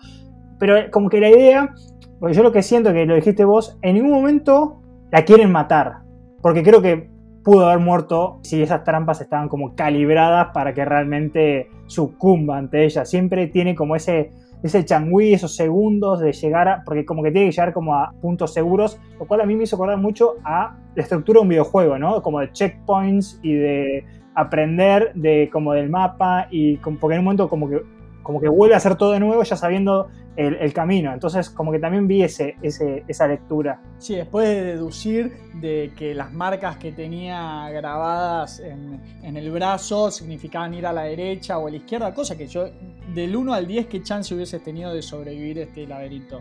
Pero como que la idea, porque yo lo que siento que lo dijiste vos, en ningún momento la quieren matar. Porque creo que pudo haber muerto si esas trampas estaban como calibradas para que realmente sucumba ante ella. Siempre tiene como ese ese changüí, esos segundos de llegar a, porque como que tiene que llegar como a puntos seguros, lo cual a mí me hizo acordar mucho a la estructura de un videojuego, ¿no? Como de checkpoints y de aprender de como del mapa y como, porque en un momento como que como que vuelve a hacer todo de nuevo ya sabiendo el, camino. Entonces, como que también vi ese, esa lectura. Sí, después de deducir de que las marcas que tenía grabadas en, en, el brazo significaban ir a la derecha o a la izquierda, cosa que yo, del 1 al 10, ¿qué chance hubieses tenido de sobrevivir este laberinto?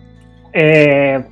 Eh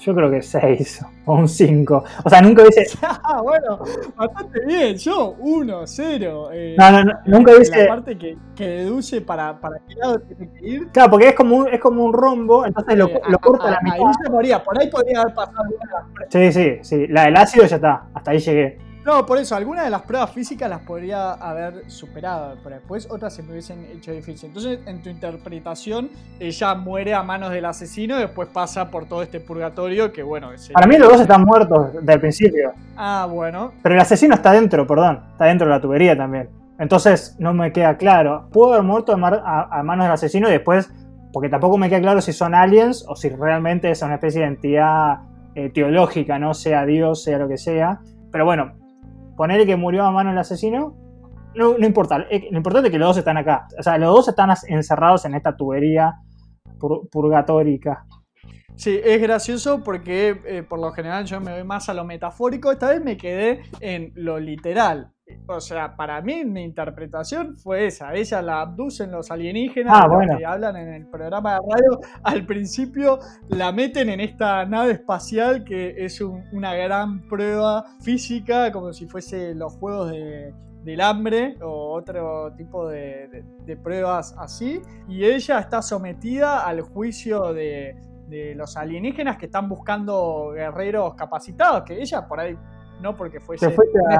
yo creo que 6 o un 5. O sea, nunca hubiese. Ah, bueno, bastante bien. Yo, 1, 0. Eh, no, no, no, nunca hubiese. La parte que, que deduce para, para qué lado tiene que ir. Claro, porque es como un, es como un rombo, entonces lo, eh, lo corta a, la mitad. Ahí se moría, por ahí podría haber pasado una. Sí, sí, sí. La del ácido ya está. Hasta ahí llegué. No, por eso, algunas de las pruebas físicas las podría haber superado, pero después otras se me hubiesen hecho difícil. Entonces, en tu interpretación, ella muere a manos del asesino y después pasa por todo este purgatorio que, bueno... Para mí los dos están muertos desde el principio. Ah, bueno. Pero el asesino está dentro, perdón, está dentro de la tubería también. Entonces, no me queda claro. Pudo haber muerto a, manos del asesino y después, porque tampoco me queda claro si son aliens o si realmente es una especie de entidad eh, teológica, no sea Dios, sea lo que sea. Pero bueno, ponerle que murió a mano el asesino, no, importa. Eh, lo importante es que los dos están acá. O sea, los dos están encerrados en esta tubería purgatórica. Sí, es gracioso porque eh, por lo general yo me voy más a lo metafórico. Esta vez me quedé en lo literal. O sea, para mí mi interpretación fue esa. Ella la abducen los alienígenas ah, bueno. que hablan en el programa de radio. Al principio la meten en esta nave espacial que es una gran prueba física, como si fuese los juegos del hambre o otro tipo de, pruebas así. Y ella está sometida al juicio de, de los alienígenas que están buscando guerreros capacitados, que ella por ahí no porque fuese una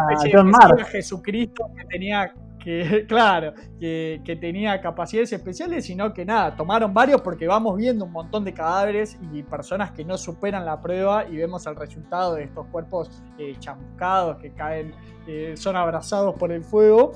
especie de Jesucristo que tenía que, claro, que, tenía capacidades especiales, sino que nada, tomaron varios porque vamos viendo un montón de cadáveres y personas que no superan la prueba y vemos el resultado de estos cuerpos eh, chamuscados que caen, eh, son abrazados por el fuego.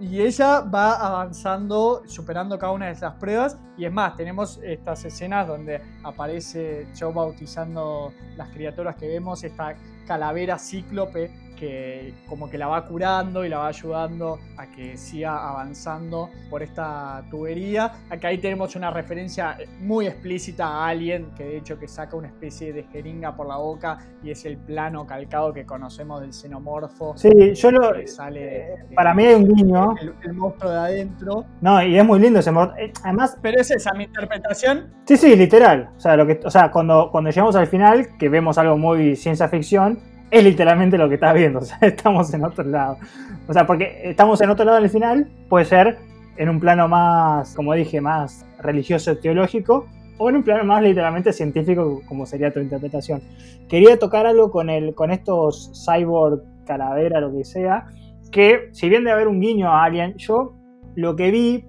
Y ella va avanzando, superando cada una de esas pruebas. Y es más, tenemos estas escenas donde aparece yo bautizando las criaturas que vemos, esta calavera cíclope que como que la va curando y la va ayudando a que siga avanzando por esta tubería. Acá ahí tenemos una referencia muy explícita a Alien, que de hecho que saca una especie de jeringa por la boca y es el plano calcado que conocemos del xenomorfo. Sí, yo lo... Sale para mí hay un guiño. El, monstruo de adentro. No, y es muy lindo ese monstruo. Eh, además... Pero es esa mi interpretación. Sí, sí, literal. O sea, lo que, o sea cuando, cuando llegamos al final, que vemos algo muy ciencia ficción, es literalmente lo que estás viendo, o sea, estamos en otro lado. O sea, porque estamos en otro lado en el final, puede ser en un plano más, como dije, más religioso teológico, o en un plano más literalmente científico, como sería tu interpretación. Quería tocar algo con, el, con estos cyborg, calavera, lo que sea, que si bien de haber un guiño a Alien, yo lo que vi,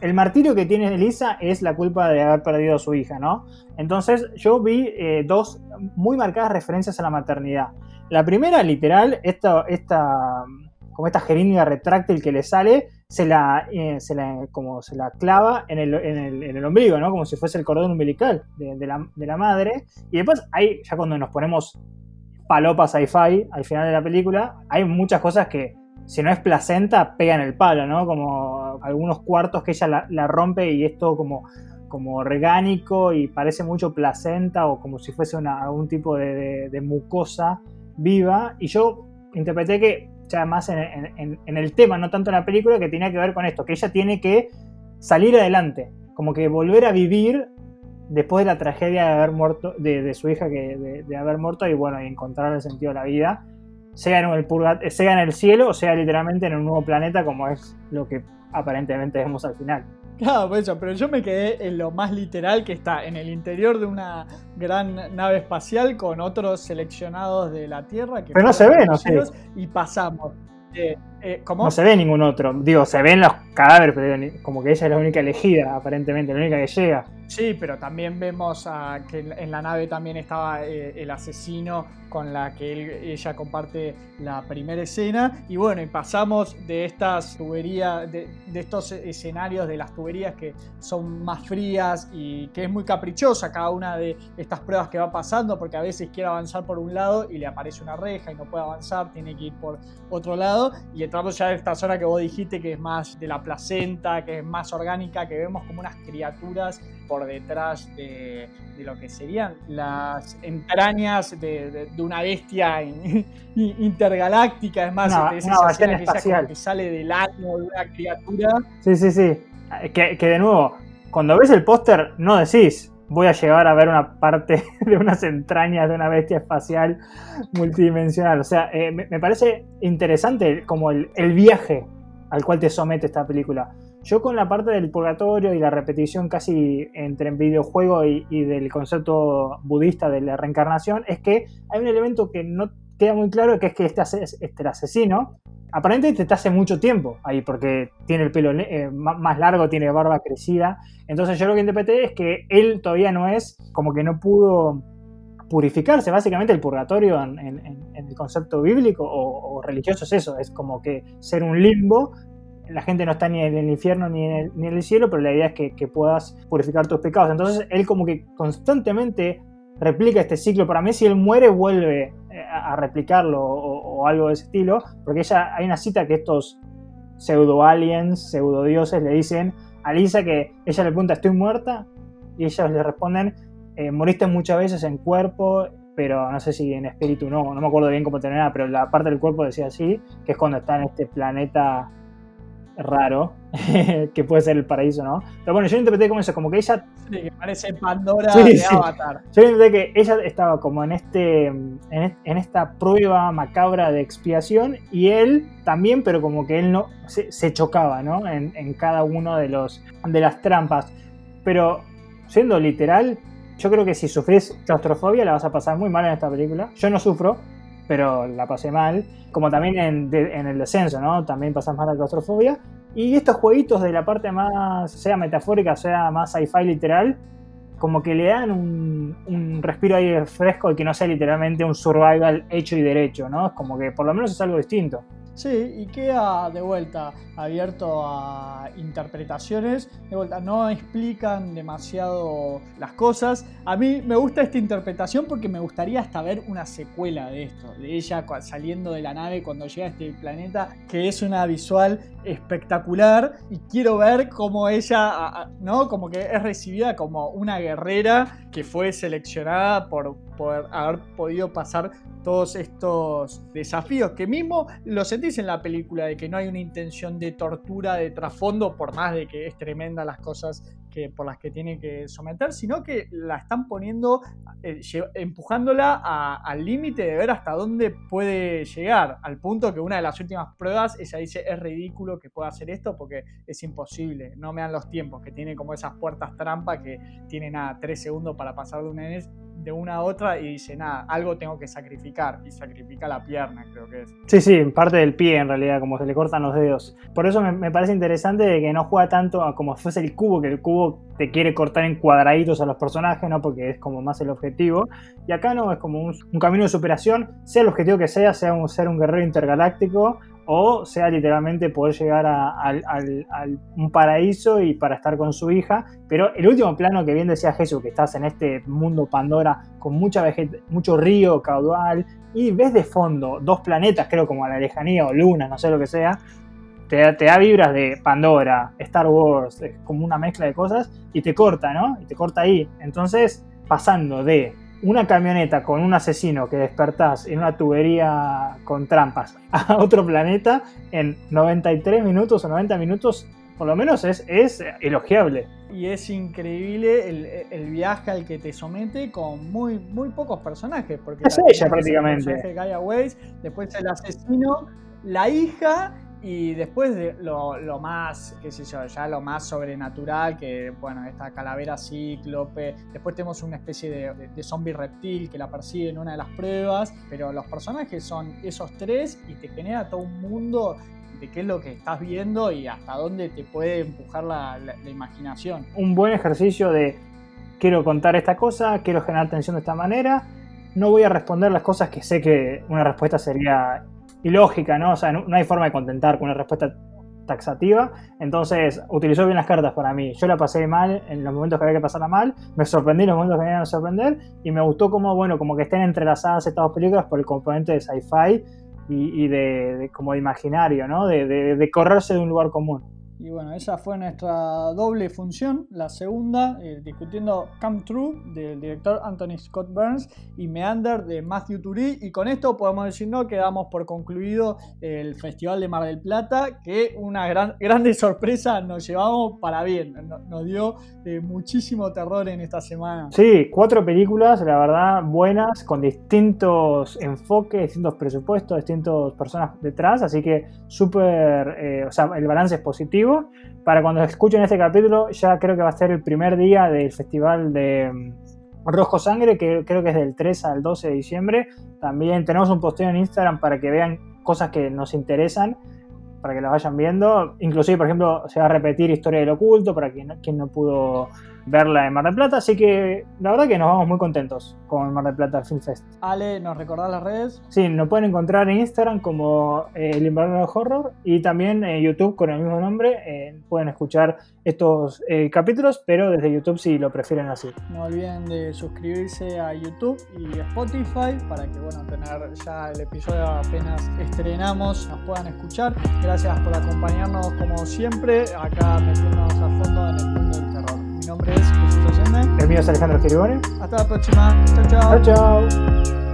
el martirio que tiene Elisa es la culpa de haber perdido a su hija, ¿no? Entonces yo vi eh, dos muy marcadas referencias a la maternidad. La primera, literal, esta, esta, como esta jeringa retráctil que le sale, se la, eh, se la, como se la clava en el, en, el, ombligo, ¿no? Como si fuese el cordón umbilical de, la, de la, madre. Y después, ahí, ya cuando nos ponemos palopa sci-fi al final de la película, hay muchas cosas que, si no es placenta, pegan el palo, ¿no? Como algunos cuartos que ella la, rompe y es todo como como orgánico y parece mucho placenta o como si fuese una, algún tipo de, mucosa viva. Y yo interpreté que, ya más en, en, en, el tema, no tanto en la película, que tenía que ver con esto, que ella tiene que salir adelante, como que volver a vivir después de la tragedia de haber muerto, de, su hija, que, de, de, haber muerto y bueno, y encontrar el sentido de la vida, sea en, el purgat sea en el cielo o sea literalmente en un nuevo planeta, como es lo que aparentemente vemos al final. Claro, por eso, pero yo me quedé en lo más literal que está en el interior de una gran nave espacial con otros seleccionados de la Tierra. Que pero no se ve, no sé. Y pasamos. Eh, ¿cómo? No se ve ningún otro. Digo, se ven los cadáveres, pero como que ella es la única elegida, aparentemente, la única que llega. Sí, pero también vemos a, que en la nave también estaba eh, el asesino con la que él, ella comparte la primera escena. Y bueno, y pasamos de estas tuberías, de, de, estos escenarios de las tuberías que son más frías y que es muy caprichosa cada una de estas pruebas que va pasando, porque a veces quiere avanzar por un lado y le aparece una reja y no puede avanzar, tiene que ir por otro lado. Y entramos ya en esta zona que vos dijiste que es más de la placenta, que es más orgánica, que vemos como unas criaturas por detrás de, de lo que serían las entrañas de, de, de una bestia intergaláctica, es más, no, es no, esa espacial. que sale del año de una criatura. Sí, sí, sí. Que, que de nuevo, cuando ves el póster, no decís, voy a llegar a ver una parte de unas entrañas de una bestia espacial multidimensional. O sea, eh, me, parece interesante como el, el, viaje al cual te somete esta película. Yo con la parte del purgatorio y la repetición casi entre videojuego y, del concepto budista de la reencarnación es que hay un elemento que no queda muy claro, que es que este, este asesino aparentemente está hace mucho tiempo ahí, porque tiene el pelo eh, más largo, tiene barba crecida. Entonces yo lo que interpreté es que él todavía no es, como que no pudo purificarse. Básicamente el purgatorio en, el concepto bíblico o, religioso es eso, es como que ser un limbo. La gente no está ni en el infierno ni en el, cielo, pero la idea es que, que puedas purificar tus pecados. Entonces él como que constantemente replica este ciclo. Para mí si él muere vuelve a replicarlo o, algo de ese estilo, porque ella hay una cita que estos pseudo aliens, pseudo dioses le dicen a Lisa que ella le pregunta estoy muerta y ellos le responden eh, moriste muchas veces en cuerpo, pero no sé si en espíritu no, no me acuerdo bien cómo terminaba, pero la parte del cuerpo decía así, que es cuando está en este planeta raro, que puede ser el paraíso, ¿no? Pero bueno, yo lo interpreté como eso, como que ella... Sí, que parece Pandora sí, de sí. Avatar. Yo lo interpreté que ella estaba como en, este, en, en, esta prueba macabra de expiación y él también, pero como que él no se, se chocaba, ¿no? En, en, cada uno de, los, de las trampas. Pero siendo literal, yo creo que si sufrís claustrofobia la vas a pasar muy mal en esta película. Yo no sufro, pero la pasé mal. Como también en, el descenso, ¿no? También pasas mal la claustrofobia. Y estos jueguitos de la parte más, sea metafórica, sea más sci-fi literal, como que le dan un, un, respiro ahí fresco y que no sea literalmente un survival hecho y derecho, ¿no? Es como que por lo menos es algo distinto. Sí, y queda de vuelta abierto a interpretaciones. De vuelta, no explican demasiado las cosas. A mí me gusta esta interpretación porque me gustaría hasta ver una secuela de esto, de ella saliendo de la nave cuando llega a este planeta, que es una visual espectacular. Y quiero ver cómo ella, ¿no? Como que es recibida como una guerrera que fue seleccionada por, por haber podido pasar todos estos desafíos que mismo lo en la película de que no hay una intención de tortura de trasfondo por más de que es tremenda las cosas que, por las que tiene que someter, sino que la están poniendo, eh, empujándola al límite de ver hasta dónde puede llegar, al punto que una de las últimas pruebas, ella dice, es ridículo que pueda hacer esto porque es imposible, no me dan los tiempos, que tiene como esas puertas trampa que tienen a tres segundos para pasar de una de una a otra y dice, nada, algo tengo que sacrificar. Y sacrifica la pierna, creo que es. Sí, sí, parte del pie en realidad, como se le cortan los dedos. Por eso me, parece interesante de que no juega tanto a como fuese el cubo, que el cubo te quiere cortar en cuadraditos a los personajes, ¿no? Porque es como más el objetivo. Y acá no, es como un, camino de superación, sea el objetivo que sea, sea un, ser un guerrero intergaláctico o sea literalmente poder llegar a, un paraíso y para estar con su hija. Pero el último plano que bien decía Jesús, que estás en este mundo Pandora con mucha mucho río, caudal, y ves de fondo dos planetas, creo como a la lejanía o lunas, no sé lo que sea, te, te, da vibras de Pandora, Star Wars, como una mezcla de cosas, y te corta, ¿no? Y te corta ahí. Entonces, pasando de una camioneta con un asesino que despertás en una tubería con trampas a otro planeta en 93 minutos o 90 minutos, por lo menos es, es elogiable. Y es increíble el, viaje al que te somete con muy, muy pocos personajes. Porque es ella prácticamente. Gaia Weiss, después el asesino, la hija y después de lo, más, qué sé yo, ya lo más sobrenatural, que bueno, esta calavera cíclope, después tenemos una especie de, zombie reptil que la persigue en una de las pruebas, pero los personajes son esos tres y te genera todo un mundo de qué es lo que estás viendo y hasta dónde te puede empujar la imaginación. Un buen ejercicio de quiero contar esta cosa, quiero generar tensión de esta manera, no voy a responder las cosas que sé que una respuesta sería ilógica, ¿no? O sea, no, hay forma de contentar con una respuesta taxativa. Entonces, utilizó bien las cartas para mí. Yo la pasé mal en los momentos que había que pasarla mal, me sorprendí en los momentos que me iban a sorprender y me gustó como, bueno, como que estén entrelazadas estas dos películas por el componente de sci-fi y, de, como de imaginario, ¿no? de correrse de un lugar común. Y bueno, esa fue nuestra doble función. La segunda, eh, discutiendo Come True del director Anthony Scott Burns y Meander de Matthew Turi. Y con esto podemos decir, ¿no? Quedamos por concluido el Festival de Mar del Plata, que una gran, grande sorpresa nos llevamos para bien. Nos, dio eh, muchísimo terror en esta semana. Sí, cuatro películas, la verdad, buenas, con distintos enfoques, distintos presupuestos, distintas personas detrás. Así que súper, eh, o sea, el balance es positivo para cuando escuchen este capítulo, ya creo que va a ser el primer día del festival de mm, Rojo Sangre, que creo que es del 3 al 12 de diciembre. También tenemos un posteo en Instagram para que vean cosas que nos interesan, para que las vayan viendo. Inclusive, por ejemplo, se va a repetir Historia del Oculto, para quien, quien no pudo verla en Mar del Plata. Así que la verdad que nos vamos muy contentos con Mar del Plata Film Fest. Ale, ¿nos recordás las redes? Sí, nos pueden encontrar en Instagram como eh, El Invernadero Horror y también en YouTube con el mismo nombre. Eh, pueden escuchar estos eh, capítulos, pero desde YouTube si lo prefieren así. No olviden de suscribirse a YouTube y Spotify para que, bueno, tener ya el episodio apenas estrenamos, nos puedan escuchar. Gracias por acompañarnos como siempre, acá metiéndonos a fondo en el mundo del nombre es Jesús Allende. El mío es Alejandro Geribone. Hasta la próxima. Chao, chao. Chao, chao.